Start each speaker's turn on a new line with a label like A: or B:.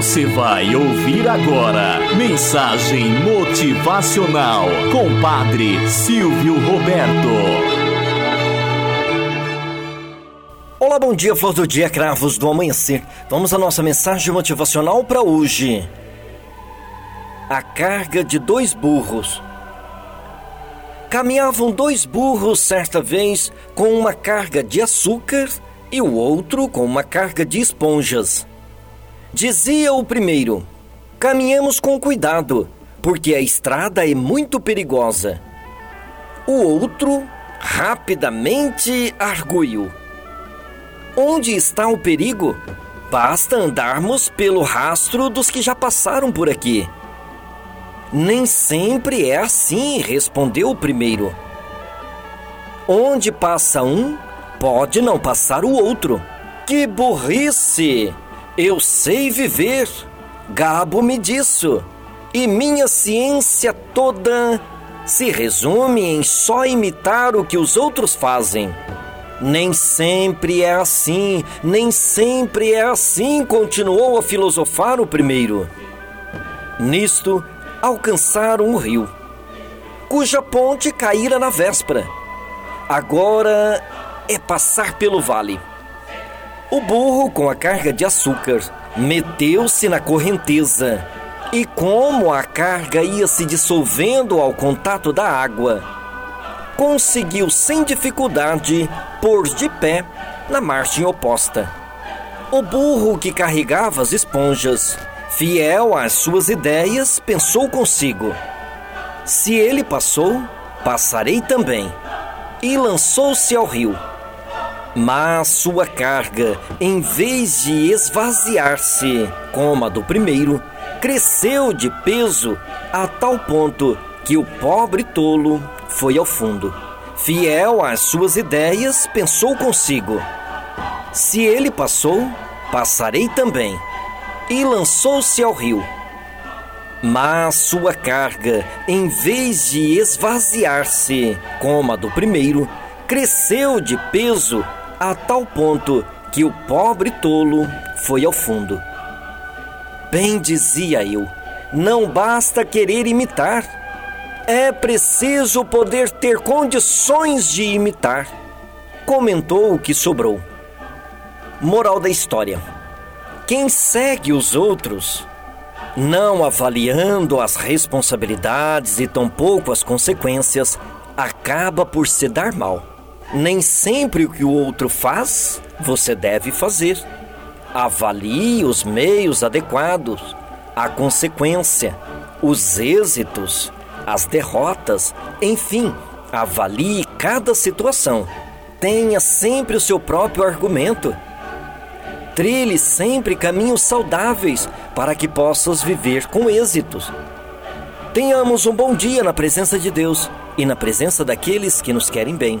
A: Você vai ouvir agora Mensagem Motivacional com Padre Silvio Roberto.
B: Olá, bom dia, flor do dia, cravos do amanhecer. Vamos à nossa mensagem motivacional para hoje. A carga de dois burros. Caminhavam dois burros certa vez com uma carga de açúcar e o outro com uma carga de esponjas. Dizia o primeiro: Caminhemos com cuidado, porque a estrada é muito perigosa. O outro rapidamente arguiu: Onde está o perigo? Basta andarmos pelo rastro dos que já passaram por aqui. Nem sempre é assim, respondeu o primeiro. Onde passa um, pode não passar o outro. Que burrice! Eu sei viver, gabo-me disso, e minha ciência toda se resume em só imitar o que os outros fazem. Nem sempre é assim, nem sempre é assim, continuou a filosofar o primeiro. Nisto, alcançaram o rio, cuja ponte caíra na véspera. Agora é passar pelo vale. O burro, com a carga de açúcar, meteu-se na correnteza. E como a carga ia se dissolvendo ao contato da água, conseguiu sem dificuldade pôr de pé na margem oposta. O burro que carregava as esponjas, fiel às suas ideias, pensou consigo: se ele passou, passarei também. E lançou-se ao rio. Mas sua carga, em vez de esvaziar-se como a do primeiro, cresceu de peso a tal ponto que o pobre tolo foi ao fundo. Fiel às suas ideias, pensou consigo: se ele passou, passarei também. E lançou-se ao rio. Mas sua carga, em vez de esvaziar-se como a do primeiro, cresceu de peso a tal ponto que o pobre tolo foi ao fundo. Bem dizia eu, não basta querer imitar, é preciso poder ter condições de imitar. Comentou o que sobrou. Moral da história: quem segue os outros, não avaliando as responsabilidades e tampouco as consequências, acaba por se dar mal. Nem sempre o que o outro faz, você deve fazer. Avalie os meios adequados, a consequência, os êxitos, as derrotas, enfim, avalie cada situação. Tenha sempre o seu próprio argumento. Trilhe sempre caminhos saudáveis para que possas viver com êxitos. Tenhamos um bom dia na presença de Deus e na presença daqueles que nos querem bem.